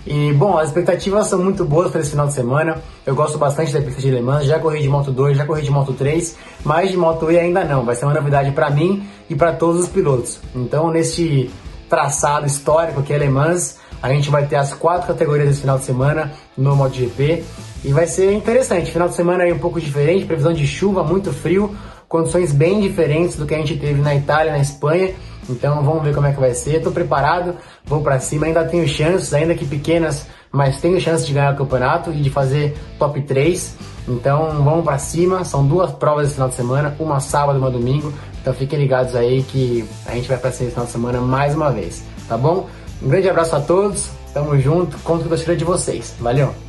E, bom, as expectativas são muito boas para esse final de semana. Eu gosto bastante da pista de Le Mans, já corri de Moto 2, já corri de Moto 3, mas de Moto E ainda não. Vai ser uma novidade para mim e para todos os pilotos. Então, neste traçado histórico que é Le Mans, a gente vai ter as quatro categorias desse final de semana no MotoGP e vai ser interessante. Final de semana aí um pouco diferente, previsão de chuva, muito frio, condições bem diferentes do que a gente teve na Itália, na Espanha. Então vamos ver como é que vai ser. Estou preparado, vou para cima. Ainda tenho chances, ainda que pequenas, mas tenho chances de ganhar o campeonato e de fazer top 3. Então vamos para cima. São duas provas esse final de semana, uma sábado e uma domingo. Então fiquem ligados aí que a gente vai para cima esse final de semana mais uma vez, tá bom? Um grande abraço a todos, tamo junto, conto com a torcida de vocês. Valeu!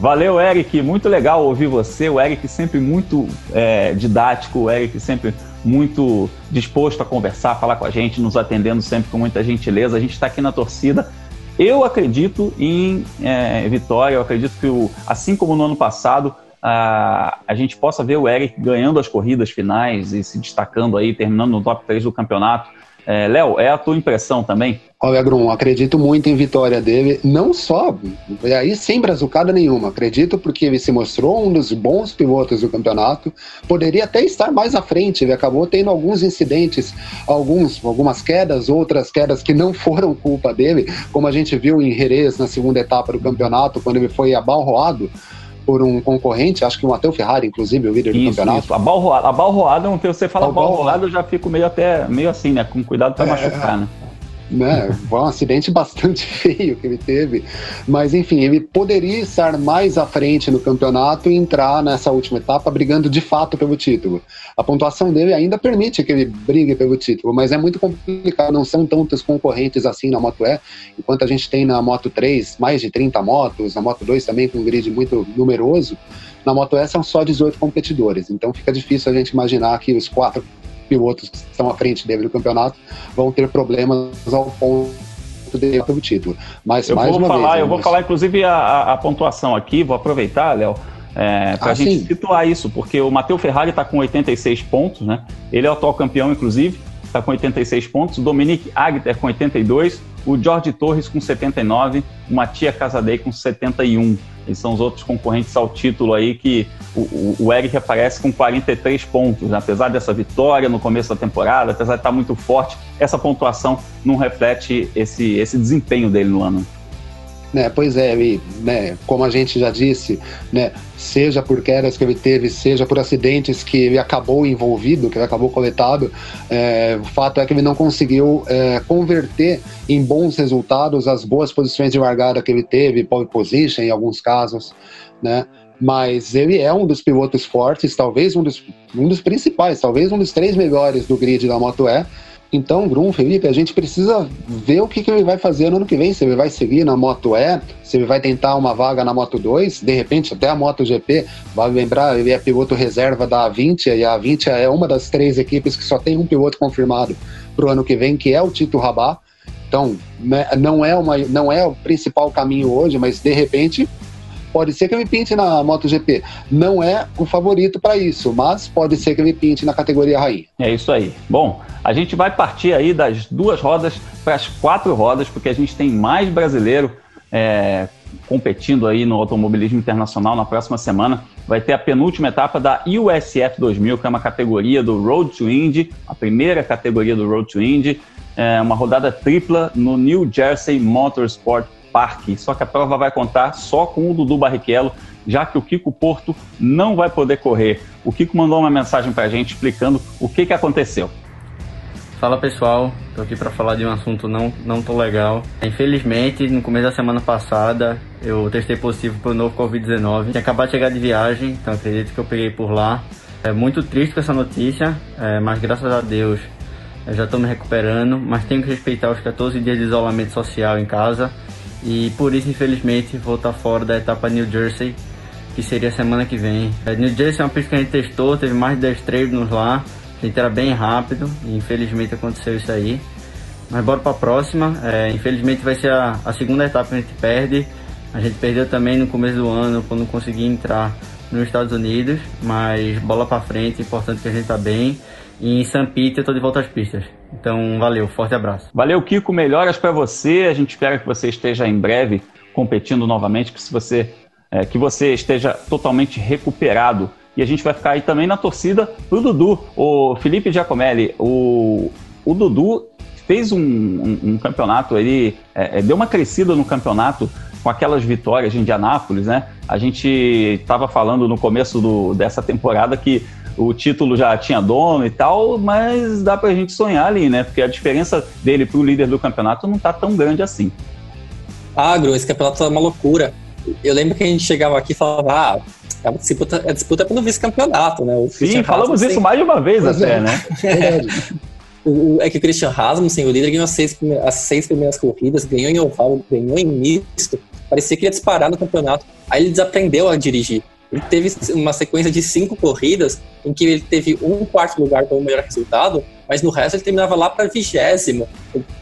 Valeu, Eric. Muito legal ouvir você. O Eric sempre muito é, didático, o Eric sempre muito disposto a conversar, falar com a gente, nos atendendo sempre com muita gentileza. A gente está aqui na torcida. Eu acredito em é, vitória, eu acredito que, o, assim como no ano passado, a, a gente possa ver o Eric ganhando as corridas finais e se destacando aí, terminando no top 3 do campeonato. É, Léo, é a tua impressão também? Olha, Grum, acredito muito em vitória dele, não só, aí sem brazucada nenhuma, acredito porque ele se mostrou um dos bons pilotos do campeonato, poderia até estar mais à frente, ele acabou tendo alguns incidentes, alguns, algumas quedas, outras quedas que não foram culpa dele, como a gente viu em Jerez na segunda etapa do campeonato, quando ele foi abalroado, por um concorrente, acho que o Matheus Ferrari, inclusive, o líder isso, do campeonato. Isso. A balroada, a balroada, você fala balroada, eu já fico meio até meio assim, né? Com cuidado para é, machucar, né? Né? Foi um acidente bastante feio que ele teve. Mas, enfim, ele poderia estar mais à frente no campeonato e entrar nessa última etapa brigando de fato pelo título. A pontuação dele ainda permite que ele brigue pelo título, mas é muito complicado, não são tantos concorrentes assim na Moto E, enquanto a gente tem na Moto 3 mais de 30 motos, na Moto 2 também com um grid muito numeroso. Na Moto E são só 18 competidores, então fica difícil a gente imaginar que os quatro pilotos que estão à frente dele no campeonato vão ter problemas ao ponto de o título. Mas eu mais vou uma falar, vez, eu vou falar inclusive a, a, a, pontuação aqui, vou aproveitar, Léo. É, para a ah, gente sim. situar isso, porque o Matheus Ferrari está com 86 pontos, né? Ele é o atual campeão, inclusive, está com 86 pontos. O Dominique Agter com 82, o Jorge Torres com 79, o Matia Casadei com 71. Eles são os outros concorrentes ao título aí que o, o, Eric aparece com 43 pontos. Né? Apesar dessa vitória no começo da temporada, apesar de estar muito forte, essa pontuação não reflete esse, esse desempenho dele no ano. Né, pois é, e, né, como a gente já disse, né, seja por quedas que ele teve, seja por acidentes que ele acabou envolvido, que ele acabou coletado, é, o fato é que ele não conseguiu é, converter em bons resultados as boas posições de largada que ele teve, pole position em alguns casos, né? Mas ele é um dos pilotos fortes, talvez um dos, um dos principais, talvez um dos três melhores do grid da Moto E, então, Bruno, Felipe, a gente precisa ver o que, que ele vai fazer no ano que vem. Se ele vai seguir na Moto E, se ele vai tentar uma vaga na Moto 2, de repente até a Moto GP. Vai lembrar, ele é piloto reserva da A20 e a A20 é uma das três equipes que só tem um piloto confirmado para o ano que vem, que é o Tito Rabat. Então, né, não é, uma, não é o principal caminho hoje, mas de repente Pode ser que ele pinte na MotoGP. Não é o favorito para isso, mas pode ser que ele pinte na categoria rainha. É isso aí. Bom, a gente vai partir aí das duas rodas para as quatro rodas, porque a gente tem mais brasileiro é, competindo aí no automobilismo internacional na próxima semana. Vai ter a penúltima etapa da USF 2000, que é uma categoria do Road to Indy, a primeira categoria do Road to Indy, é uma rodada tripla no New Jersey Motorsport Park. Só que a prova vai contar só com o Dudu Barrichello, já que o Kiko Porto não vai poder correr. O Kiko mandou uma mensagem para a gente explicando o que, que aconteceu. Fala pessoal, tô aqui para falar de um assunto não, não tão legal. Infelizmente, no começo da semana passada, eu testei positivo para o novo Covid-19. Tinha acabado de chegar de viagem, então acredito que eu peguei por lá. É muito triste com essa notícia, é, mas graças a Deus eu já estou me recuperando. Mas tenho que respeitar os 14 dias de isolamento social em casa e por isso, infelizmente, vou estar fora da etapa New Jersey, que seria semana que vem. É, New Jersey é uma pista que a gente testou, teve mais de 10 treinos lá. A gente era bem rápido e infelizmente aconteceu isso aí. Mas bora para a próxima. É, infelizmente vai ser a, a, segunda etapa que a gente perde. A gente perdeu também no começo do ano quando consegui entrar nos Estados Unidos. Mas bola para frente, importante que a gente tá bem. E em St. Pete eu tô de volta às pistas. Então valeu, forte abraço. Valeu, Kiko. Melhoras para você. A gente espera que você esteja em breve competindo novamente, que se você é, que você esteja totalmente recuperado e a gente vai ficar aí também na torcida pro Dudu. O Felipe Giacomelli, o, o Dudu fez um, um, um campeonato, ele é, é deu uma crescida no campeonato com aquelas vitórias de Indianápolis, né? A gente estava falando no começo do, dessa temporada que o título já tinha dono e tal, mas dá pra gente sonhar ali, né? Porque a diferença dele pro líder do campeonato não tá tão grande assim. Agro, esse campeonato tá uma loucura. Eu lembro que a gente chegava aqui e falava, ah, a disputa, a disputa é pelo vice-campeonato, né? O Sim, falamos isso mais de uma vez pois até, é. né? o, é que o Christian Rasmussen, o líder, ganhou as seis, as seis primeiras corridas, ganhou em oval, ganhou em misto, parecia que ia disparar no campeonato. Aí ele desaprendeu a dirigir. Ele teve uma sequência de cinco corridas em que ele teve um quarto lugar como melhor resultado, mas no resto ele terminava lá para vigésimo.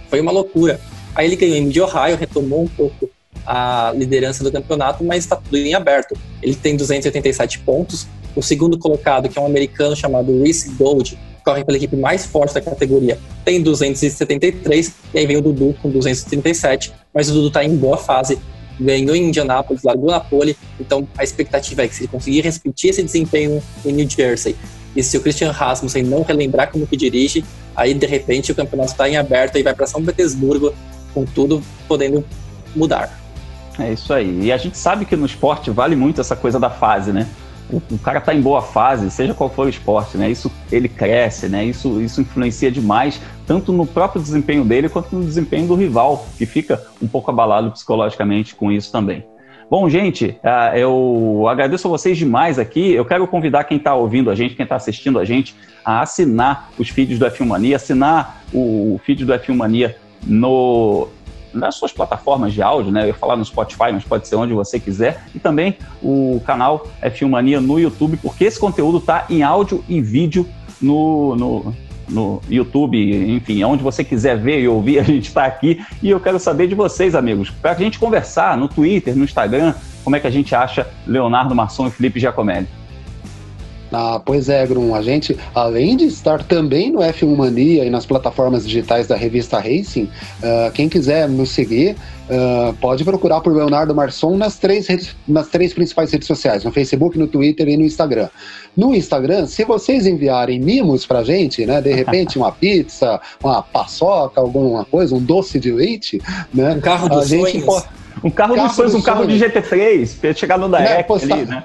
Foi uma loucura. Aí ele ganhou em Mid-Ohio, retomou um pouco a liderança do campeonato, mas está tudo em aberto. Ele tem 287 pontos. O segundo colocado, que é um americano chamado Reese Gold, corre pela equipe mais forte da categoria, tem 273. E aí vem o Dudu com 237. Mas o Dudu está em boa fase. Ganhou em Indianápolis, largou na pole. Então a expectativa é que se ele conseguir repetir esse desempenho em New Jersey e se o Christian Rasmussen não relembrar como que dirige, aí de repente o campeonato está em aberto e vai para São Petersburgo com tudo podendo mudar. É isso aí. E a gente sabe que no esporte vale muito essa coisa da fase, né? O, o cara tá em boa fase, seja qual for o esporte, né? Isso ele cresce, né? Isso, isso influencia demais, tanto no próprio desempenho dele quanto no desempenho do rival, que fica um pouco abalado psicologicamente com isso também. Bom, gente, uh, eu agradeço a vocês demais aqui. Eu quero convidar quem está ouvindo a gente, quem está assistindo a gente, a assinar os feeds do F1 Mania, assinar o feed do F1 Mania no, nas suas plataformas de áudio, né? Eu ia falar no Spotify, mas pode ser onde você quiser. E também o canal é Filmania no YouTube, porque esse conteúdo está em áudio e vídeo no, no, no YouTube, enfim, onde você quiser ver e ouvir, a gente está aqui. E eu quero saber de vocês, amigos, para a gente conversar no Twitter, no Instagram, como é que a gente acha Leonardo Marçom e Felipe Giacomelli. Ah, pois é, Grum. A gente, além de estar também no F1 Mania e nas plataformas digitais da revista Racing, uh, quem quiser nos seguir, uh, pode procurar por Leonardo Marçom nas três, redes, nas três principais redes sociais, no Facebook, no Twitter e no Instagram. No Instagram, se vocês enviarem mimos pra gente, né, de repente uma pizza, uma paçoca, alguma coisa, um doce de leite, né, um carro dos a gente pode... Um carro, carro dos sonhos, um carro de GT3, pra chegar no da né, ali, né?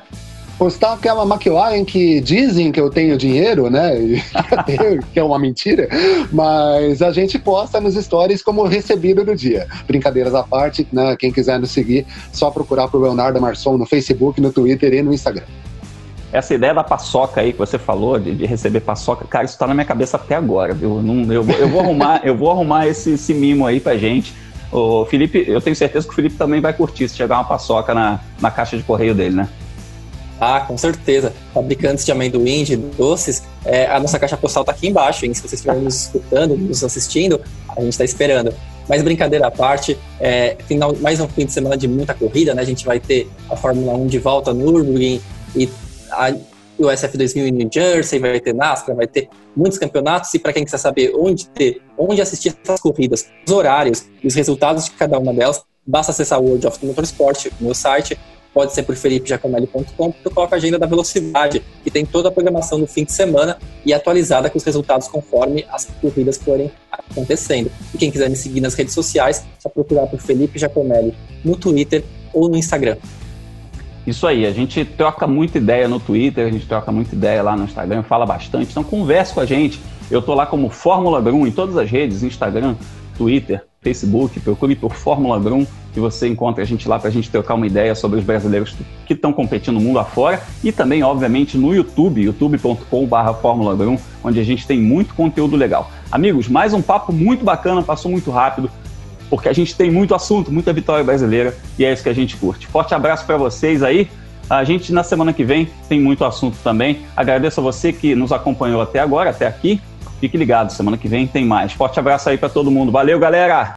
Postar aquela McLaren que dizem que eu tenho dinheiro, né? que é uma mentira, mas a gente posta nos stories como recebido do dia. Brincadeiras à parte, né? Quem quiser nos seguir, só procurar por Leonardo Marçom no Facebook, no Twitter e no Instagram. Essa ideia da paçoca aí que você falou, de, de receber paçoca, cara, isso tá na minha cabeça até agora, viu? Não, eu, eu, vou arrumar, eu vou arrumar esse, esse mimo aí pra gente. O Felipe, eu tenho certeza que o Felipe também vai curtir se chegar uma paçoca na, na caixa de correio dele, né? Ah, com certeza. Fabricantes de amendoim, de doces, é, a nossa caixa postal está aqui embaixo, hein? Se vocês estiverem nos escutando, nos assistindo, a gente está esperando. Mas brincadeira à parte, é, final, mais um fim de semana de muita corrida, né? A gente vai ter a Fórmula 1 de volta no Nürburgring e a USF 2000 em New Jersey, vai ter NASCAR, vai ter muitos campeonatos e para quem quiser saber onde ter, onde assistir essas corridas, os horários e os resultados de cada uma delas, basta acessar o World of Motorsport, meu site, pode ser por felipejacomelli.com, tu coloca a agenda da velocidade, que tem toda a programação do fim de semana e atualizada com os resultados conforme as corridas forem acontecendo. E quem quiser me seguir nas redes sociais, só procurar por Felipe Giacomelli no Twitter ou no Instagram. Isso aí, a gente troca muita ideia no Twitter, a gente troca muita ideia lá no Instagram, fala bastante, então converse com a gente. Eu tô lá como Fórmula Brum em todas as redes, Instagram, Twitter, Facebook, procure por Fórmula Brum que você encontra a gente lá para a gente trocar uma ideia sobre os brasileiros que estão competindo no mundo afora e também, obviamente, no YouTube, youtube.com.br Fórmula Brum, onde a gente tem muito conteúdo legal. Amigos, mais um papo muito bacana, passou muito rápido, porque a gente tem muito assunto, muita vitória brasileira e é isso que a gente curte. Forte abraço para vocês aí. A gente na semana que vem tem muito assunto também. Agradeço a você que nos acompanhou até agora, até aqui. Fique ligado, semana que vem tem mais. Forte abraço aí para todo mundo. Valeu, galera!